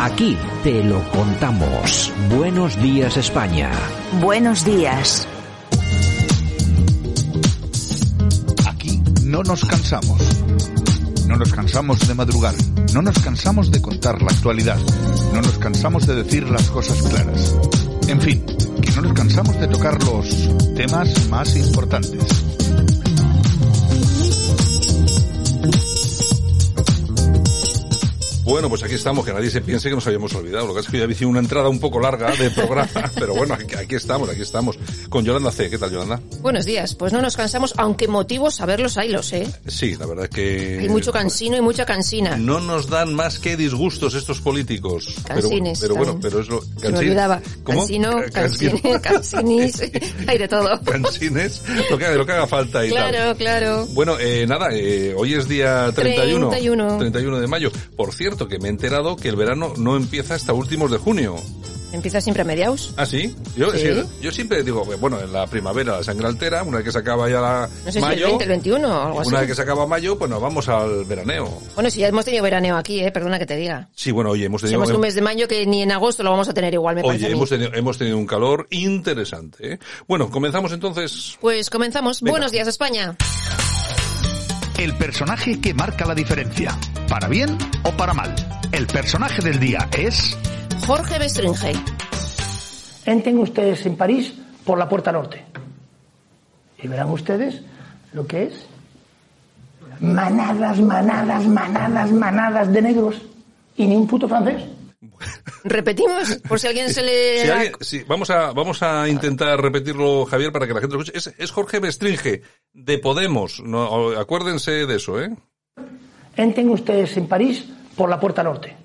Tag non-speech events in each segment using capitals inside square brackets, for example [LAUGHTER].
Aquí te lo contamos. Buenos días España. Buenos días. Aquí no nos cansamos. No nos cansamos de madrugar. No nos cansamos de contar la actualidad. No nos cansamos de decir las cosas claras. En fin, que no nos cansamos de tocar los temas más importantes. Bueno, pues aquí estamos, que nadie se piense que nos habíamos olvidado. Lo que es que ya había una entrada un poco larga de programa, [LAUGHS] pero bueno, aquí, aquí, estamos, aquí estamos. Con Yolanda C. ¿Qué tal, Yolanda? Buenos días. Pues no nos cansamos, aunque motivos saberlos hay los, ¿eh? Sí, la verdad es que... Hay mucho cansino y mucha cansina. No nos dan más que disgustos estos políticos. Cansines. Pero, pero bueno, pero es lo... Se me olvidaba. ¿Cómo? Cansino, cansine, cansinis, [LAUGHS] [LAUGHS] hay de todo. Cansines, lo que, lo que haga falta y claro, tal. Claro, claro. Bueno, eh, nada, eh, hoy es día 31. 31. 31 de mayo. Por cierto, que me he enterado que el verano no empieza hasta últimos de junio. ¿Empieza siempre a mediados? ¿Ah, sí? Yo, Sí. sí, yo siempre digo, bueno, en la primavera la sangre altera, una vez que se acaba ya la No sé si mayo, el 20, el 21 o algo así. una vez que se acaba mayo, pues nos vamos al veraneo. Bueno, si ya hemos tenido veraneo aquí, ¿eh? Perdona que te diga. Sí, bueno, oye, hemos Si tenido... hemos un mes de mayo que ni en agosto lo vamos a tener igual, me Oye, hemos tenido, hemos tenido un calor interesante. ¿eh? Bueno, comenzamos entonces. Pues comenzamos. Venga. Buenos días, España. El personaje que marca la diferencia. ¿Para bien o para mal? El personaje del día es... Jorge Bestringe. Entren ustedes en París por la puerta norte. Y verán ustedes lo que es manadas, manadas, manadas, manadas de negros y ni un puto francés. Repetimos, por si alguien se le... Si da- alguien- sí, vamos a vamos a intentar repetirlo, Javier, para que la gente lo escuche. Es, es Jorge Bestringe, de Podemos. No, acuérdense de eso, ¿eh? Entren ustedes en París por la puerta norte.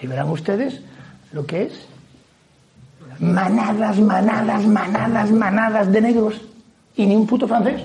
Y verán ustedes lo que es manadas, manadas, manadas, manadas de negros y ni un puto francés.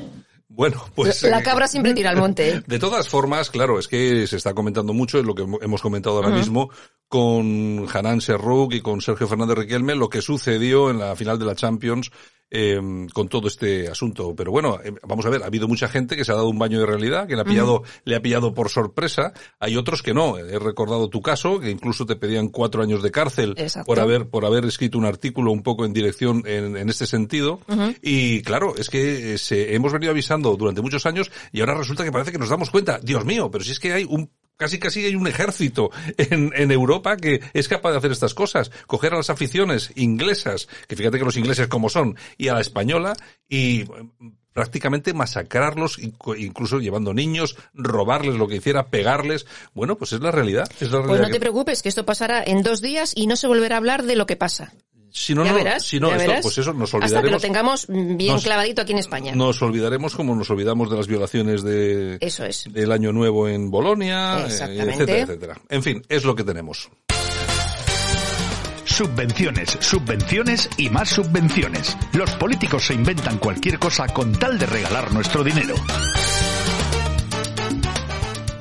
Bueno, pues... La eh, cabra siempre tira al monte. ¿eh? De todas formas, claro, es que se está comentando mucho, es lo que hemos comentado ahora mismo, con Hanan Serrouk y con Sergio Fernández Riquelme, lo que sucedió en la final de la Champions eh, con todo este asunto. Pero bueno, eh, vamos a ver, ha habido mucha gente que se ha dado un baño de realidad, que le ha pillado, le ha pillado por sorpresa. Hay otros que no. He recordado tu caso, que incluso te pedían cuatro años de cárcel Exacto. por haber, por haber escrito un artículo un poco en dirección en, en este sentido. Y claro, es que eh, se, hemos venido avisando durante muchos años y ahora resulta que parece que nos damos cuenta, Dios mío, pero si es que hay un Casi casi hay un ejército en, en Europa que es capaz de hacer estas cosas. Coger a las aficiones inglesas, que fíjate que los ingleses como son, y a la española, y eh, prácticamente masacrarlos, incluso llevando niños, robarles lo que hiciera, pegarles. Bueno, pues es la realidad. Es la Pues no te preocupes, que esto pasará en dos días y no se volverá a hablar de lo que pasa. Si no, ya no, verás, si no, ya esto- verás. pues eso, nos Hasta que lo olvidaremos. tengamos bien Nos- clavadito aquí en España. Nos olvidaremos como nos olvidamos de las violaciones de, Eso es. del Año Nuevo en Bolonia, eh, Exactamente. etcétera, etcétera. En fin, es lo que tenemos. Subvenciones, subvenciones y más subvenciones. Los políticos se inventan cualquier cosa con tal de regalar nuestro dinero.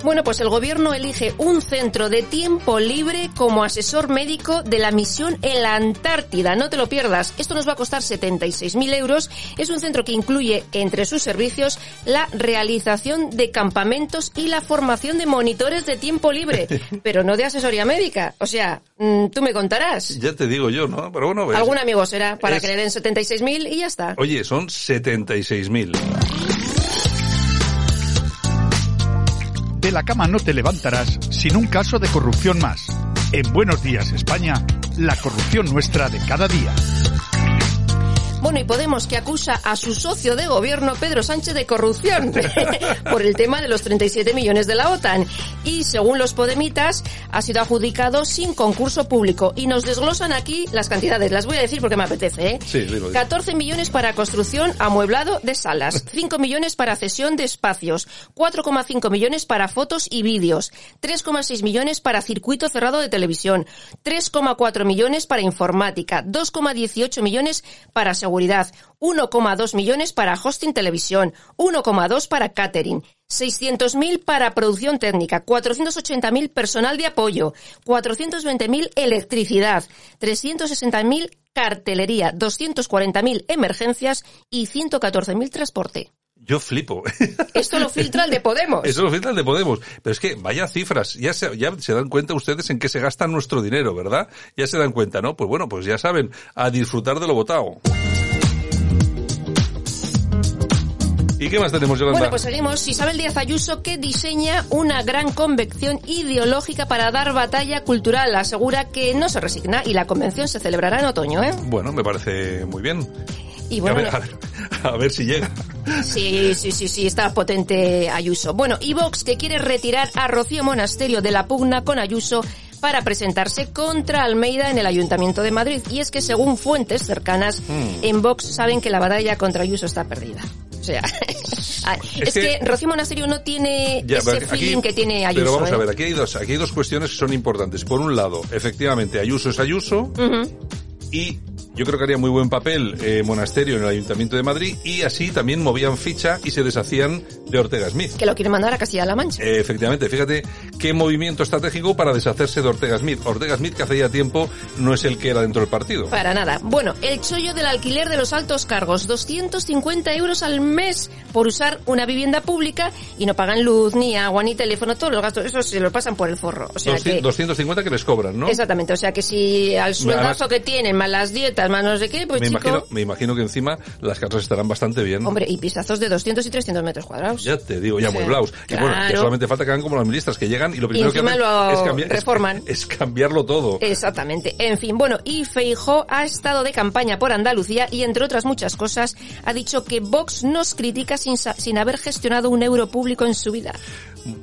Bueno, pues el gobierno elige un centro de tiempo libre como asesor médico de la misión en la Antártida. No te lo pierdas. Esto nos va a costar 76.000 euros. Es un centro que incluye entre sus servicios la realización de campamentos y la formación de monitores de tiempo libre, [LAUGHS] pero no de asesoría médica. O sea, mm, tú me contarás. Ya te digo yo, ¿no? Pero bueno, ves. Algún amigo será para es- que le den 76.000 y ya está. Oye, son 76.000. De la cama no te levantarás sin un caso de corrupción más. En Buenos Días España, la corrupción nuestra de cada día. Bueno, y Podemos que acusa a su socio de gobierno, Pedro Sánchez, de corrupción [LAUGHS] por el tema de los 37 millones de la OTAN. Y según los podemitas, ha sido adjudicado sin concurso público. Y nos desglosan aquí las cantidades. Las voy a decir porque me apetece, ¿eh? Sí, dilo. 14 millones para construcción amueblado de salas, [LAUGHS] 5 millones para cesión de espacios, 4,5 millones para fotos y vídeos, 3,6 millones para circuito cerrado de televisión, 3,4 millones para informática, 2,18 millones para seguridad, 1,2 millones para hosting televisión, 1,2 para catering, 600.000 para producción técnica, 480.000 personal de apoyo, 420.000 electricidad, 360.000 cartelería, 240.000 emergencias y 114.000 transporte. Yo flipo. [LAUGHS] Esto lo filtra el de Podemos. Eso lo filtra el de Podemos. Pero es que vaya cifras. Ya se, ya se dan cuenta ustedes en qué se gasta nuestro dinero, ¿verdad? Ya se dan cuenta, ¿no? Pues bueno, pues ya saben, a disfrutar de lo votado. ¿Y qué más tenemos, Yolanda? Bueno, pues seguimos. Isabel Díaz Ayuso que diseña una gran convección ideológica para dar batalla cultural. Asegura que no se resigna y la convención se celebrará en otoño, ¿eh? Bueno, me parece muy bien. Y bueno, a, ver, a, ver, a ver si llega. Sí, sí, sí, sí, está potente Ayuso. Bueno, y Vox que quiere retirar a Rocío Monasterio de la pugna con Ayuso para presentarse contra Almeida en el Ayuntamiento de Madrid. Y es que según fuentes cercanas Hmm. en Vox saben que la batalla contra Ayuso está perdida. O sea, [LAUGHS] es, Es que, que- Rocío Monasterio no tiene Ya, ese aquí- feeling que tiene Ayuso. Pero vamos a ¿eh? ver, aquí hay dos, aquí hay dos cuestiones que son importantes. Por un lado, efectivamente, Ayuso es Ayuso y yo creo que haría muy buen papel eh, Monasterio en el Ayuntamiento de Madrid y así también movían ficha y se deshacían de Ortega Smith. Que lo quiere mandar a Castilla-La Mancha. Eh, efectivamente, fíjate qué movimiento estratégico para deshacerse de Ortega Smith. Ortega Smith, que hace ya tiempo no es el que era dentro del partido. Para nada. Bueno, el chollo del alquiler de los altos cargos, 250 euros al mes por usar una vivienda pública y no pagan luz, ni agua, ni teléfono, todos los gastos, eso se lo pasan por el forro. O sea 200 que, 250 que les cobran, ¿no? exactamente, o sea que si al sueldazo Además- que tienen, más las dietas, más no sé qué, pues me, chico, imagino, me imagino que encima las casas estarán bastante bien. hombre, y pisazos de 200 y 300 metros cuadrados. Ya te digo, ya O sea, mueblaos. Y bueno, que claro. solamente falta que hagan como las ministras, que llegan y lo primero que hacen lo es, cambiar, reforman. [LAUGHS] es cambiarlo todo. Exactamente. En fin, bueno, y Feijó ha estado de campaña por Andalucía y, entre otras muchas cosas, ha dicho que Vox nos critica sin, sin haber gestionado un euro público en su vida.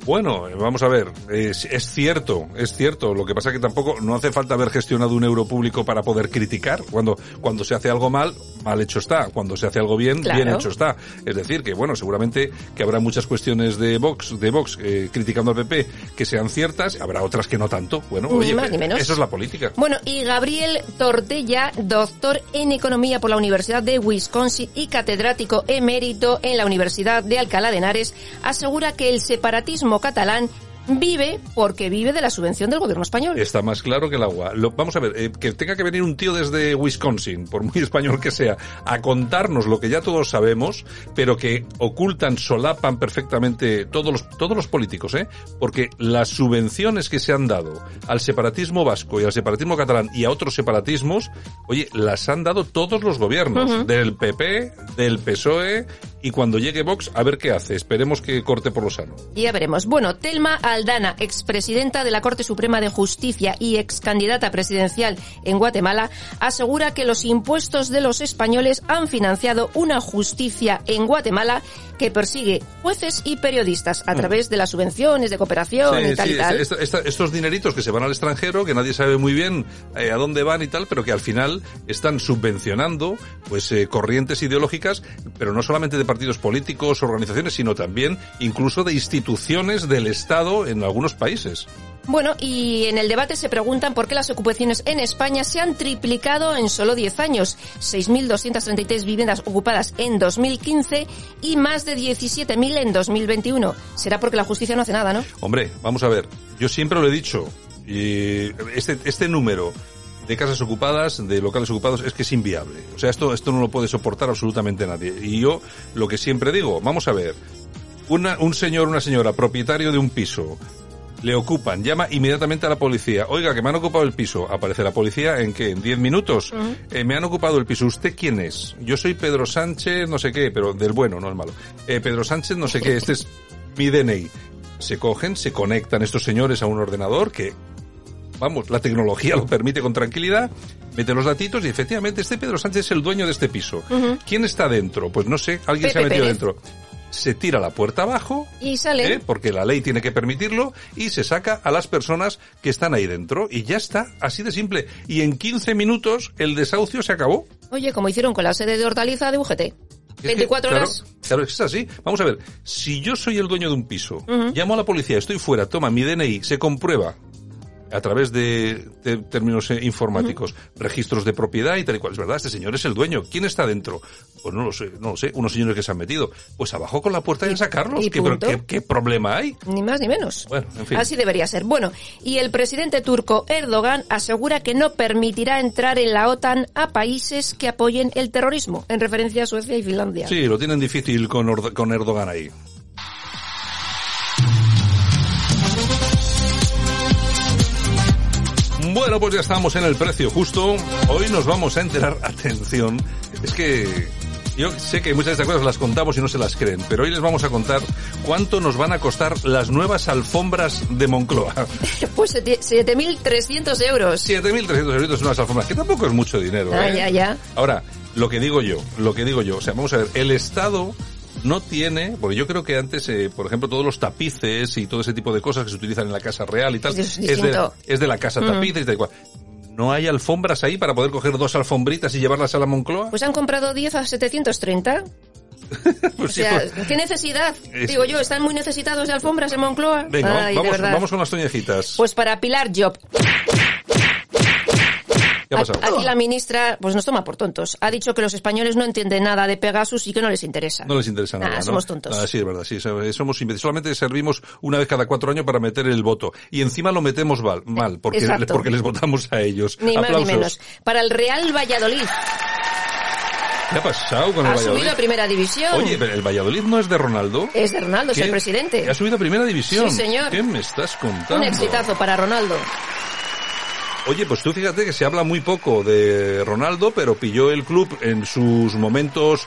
Bueno, vamos a ver, es, es cierto, es cierto. Lo que pasa es que tampoco no hace falta haber gestionado un euro público para poder criticar. Cuando, cuando se hace algo mal, mal hecho está. Cuando se hace algo bien, Claro. bien hecho está. Es decir, que bueno, seguramente que habrá muchas cuestiones de Vox, de Vox eh, criticando al PP que sean ciertas, habrá otras que no tanto. Bueno, Ni oye, más ni menos. eso es la política. Bueno, y Gabriel Tortella, doctor en Economía por la Universidad de Wisconsin y catedrático emérito en la Universidad de Alcalá de Henares, asegura que el separatismo catalán vive porque vive de la subvención del gobierno español. Está más claro que el agua. Lo- vamos a ver, eh, que tenga que venir un tío desde Wisconsin, por muy [LAUGHS] español que sea, a contarnos lo que ya todos sabemos, pero que ocultan, solapan perfectamente todos los, todos los políticos, ¿eh? Porque las subvenciones que se han dado al separatismo vasco y al separatismo catalán y a otros separatismos, oye, las han dado todos los gobiernos, del PP, del PSOE, y cuando llegue Vox, a ver qué hace. Esperemos que corte por lo sano. Ya veremos. Bueno, Telma Aldana, expresidenta de la Corte Suprema de Justicia y ex candidata presidencial en Guatemala, asegura que los impuestos de los españoles han financiado una justicia en Guatemala que persigue jueces y periodistas a través de las subvenciones de cooperación y tal y tal. esta- esta- estos dineritos que se van al extranjero, que nadie sabe muy bien eh, a dónde van y tal, pero que al final están subvencionando pues eh, corrientes ideológicas, pero no solamente de partidos políticos, organizaciones, sino también incluso de instituciones del Estado en algunos países. Bueno, y en el debate se preguntan por qué las ocupaciones en España se han triplicado en solo 10 años. 6.233 viviendas ocupadas en 2015 y más de 17.000 en 2021. Será porque la justicia no hace nada, ¿no? Hombre, vamos a ver, yo siempre lo he dicho, y este, este número de casas ocupadas, de locales ocupados, es que es inviable. O sea, esto, esto no lo puede soportar absolutamente nadie. Y yo lo que siempre digo, vamos a ver, una- un señor, una señora, propietario de un piso, le ocupan, llama inmediatamente a la policía. Oiga, que me han ocupado el piso. Aparece la policía en qué? En 10 minutos. Eh, me han ocupado el piso. ¿Usted quién es? Yo soy Pedro Sánchez, no sé qué, pero del bueno, no el malo. Eh, Pedro Sánchez, no sé qué, este es mi DNI. Se cogen, se conectan estos señores a un ordenador que vamos, la tecnología lo permite con tranquilidad, mete los datitos y efectivamente este Pedro Sánchez es el dueño de este piso. ¿Quién está dentro? Pues no sé, alguien se ha metido Pérez. dentro. Se tira la puerta abajo, Y sale. ¿eh? porque la ley tiene que permitirlo, y se saca a las personas que están ahí dentro. Y ya está, así de simple. Y en 15 minutos el desahucio se acabó. Oye, como hicieron con la sede de Hortaliza de UGT. Es que, 24 claro, horas. Claro, es así. Vamos a ver, si yo soy el dueño de un piso, llamo a la policía, estoy fuera, toma mi DNI, se comprueba a través de, de términos eh, informáticos, registros de propiedad y tal y cual. Es verdad, este señor es el dueño. ¿Quién está dentro? Pues no lo sé, no lo sé. Unos señores que se han metido. Pues abajo con la puerta y, a sacarlos. y ¿Qué, problema hay? Ni más ni menos. Bueno, en fin. Así debería ser. Bueno, y el presidente turco Erdogan asegura que no permitirá entrar en la OTAN a países que apoyen el terrorismo, en referencia a Suecia y Finlandia. Sí, lo tienen difícil con, Ord- con Erdogan ahí. Bueno, pues ya estamos en el precio justo. Hoy nos vamos a enterar, [LAUGHS] atención, es que yo sé que muchas de estas cosas las contamos y no se las creen, pero hoy les vamos a contar cuánto nos van a costar las nuevas alfombras de Moncloa. [LAUGHS] Pues seti- 7.300 euros. 7.300 euros unas alfombras, que tampoco es mucho dinero. Ah, ¿eh? ya, ya. Ahora, lo que digo yo, lo que digo yo, o sea, vamos a ver, el Estado no tiene, porque yo creo que antes, eh, por ejemplo, todos los tapices y todo ese tipo de cosas que se utilizan en la Casa Real y tal, Es de, distinto. es de la Casa Tapices y tal cual. ¿No hay alfombras ahí para poder coger dos alfombritas y llevarlas a la Moncloa? Pues han comprado 10 a 730. [LAUGHS] Pues O sí, sea, pues- ¿qué necesidad? Es- Digo yo, ¿están muy necesitados de alfombras en Moncloa? Venga, Ay, vamos, vamos con las toñejitas. Pues para Pilar Job. ¿Qué ha pasado? Aquí la ministra, pues nos toma por tontos. Ha dicho que los españoles no entienden nada de Pegasus y que no les interesa. No les interesa nada, ¿no? somos tontos. Ah, sí, es verdad, sí, so- somos imbéciles. Solamente servimos una vez cada cuatro años para meter el voto. Y encima lo metemos mal, mal porque, Exacto. porque les votamos a ellos. Ni más ni menos. Para el Real Valladolid. ¿Qué ha pasado con el Ha Valladolid? subido a primera división. Oye, pero el Valladolid no es de Ronaldo. Es de Ronaldo, es el presidente. Ha subido a primera división. Sí, señor. ¿Qué me estás contando? Un exitazo para Ronaldo. Oye, pues tú fíjate que se habla muy poco de Ronaldo, pero pilló el club en sus momentos,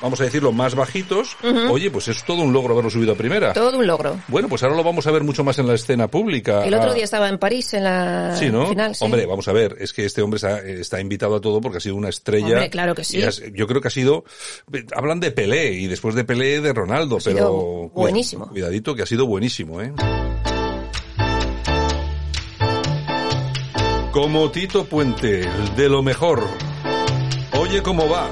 vamos a decirlo, más bajitos. Oye, pues es todo un logro haberlo subido a primera. Todo un logro. Bueno, pues ahora lo vamos a ver mucho más en la escena pública. El otro Ah, día estaba en París en la Sí, ¿no? final. sí. Hombre, vamos a ver, es que este hombre está, está invitado a todo porque ha sido una estrella. Hombre, claro que sí. Y has- yo creo que ha sido, hablan de Pelé y después de Pelé de Ronaldo, pero buenísimo. Cuidadito que ha sido buenísimo, ¿eh? Como Tito Puente, de lo mejor. Oye cómo va.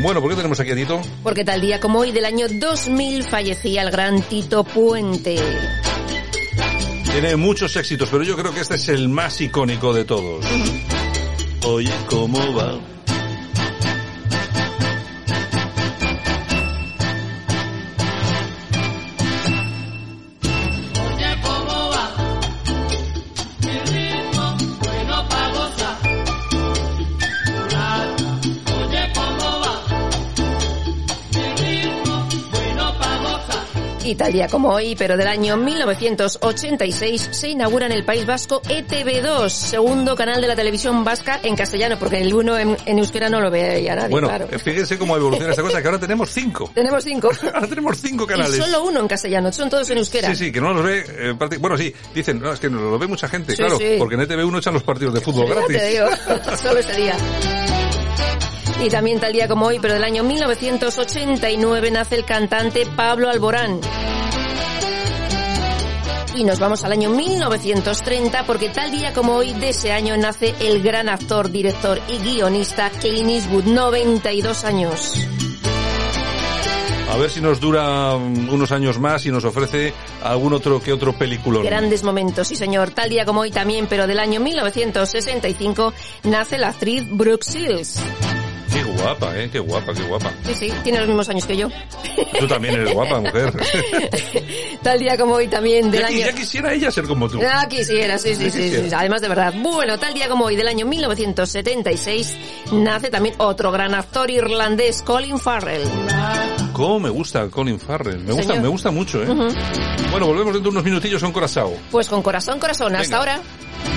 Bueno, ¿por qué tenemos aquí a Tito? Porque tal día como hoy del año 2000 fallecía el gran Tito Puente. Tiene muchos éxitos, pero yo creo que este es el más icónico de todos. Oye, ¿cómo va? Y tal día como hoy, pero del año 1986, se inaugura en el País Vasco ETV2, segundo canal de la televisión vasca en castellano, porque el uno en, en euskera no lo veía nadie, Bueno, claro. eh, fíjense cómo evoluciona esta cosa, que ahora tenemos cinco. [LAUGHS] Tenemos cinco. [LAUGHS] Ahora tenemos cinco y canales. solo uno en castellano, son todos en euskera. Sí, sí, que no los ve. eh, bueno, sí, dicen, no, es que no lo ve mucha gente, Sí, claro, sí. porque en ETV1 echan los partidos de fútbol gratis. te digo, [LAUGHS] solo ese día. Y también tal día como hoy, pero del año 1989, nace el cantante Pablo Alborán. Y nos vamos al año 1930 porque tal día como hoy de ese año nace el gran actor, director y guionista Clint Eastwood, 92 años. A ver si nos dura unos años más y nos ofrece algún otro que otro peliculón. Grandes momentos, sí señor. Tal día como hoy también, pero del año 1965, nace la actriz Brooke Shields. Qué guapa, eh, qué guapa, qué guapa. Sí, sí, tiene los mismos años que yo. Tú también eres guapa, mujer. [LAUGHS] Tal día como hoy también del ya, año... ya quisiera ella ser como tú. Ah, quisiera, sí, sí, sí, sí. Además de verdad. Bueno, tal día como hoy del año 1976 nace también otro gran actor irlandés, Colin Farrell. Cómo me gusta Colin Farrell. Me gusta, Señor. me gusta mucho, ¿eh? Bueno, volvemos dentro de unos minutillos con Corazao. Pues con corazón, corazón. Hasta Venga. ahora.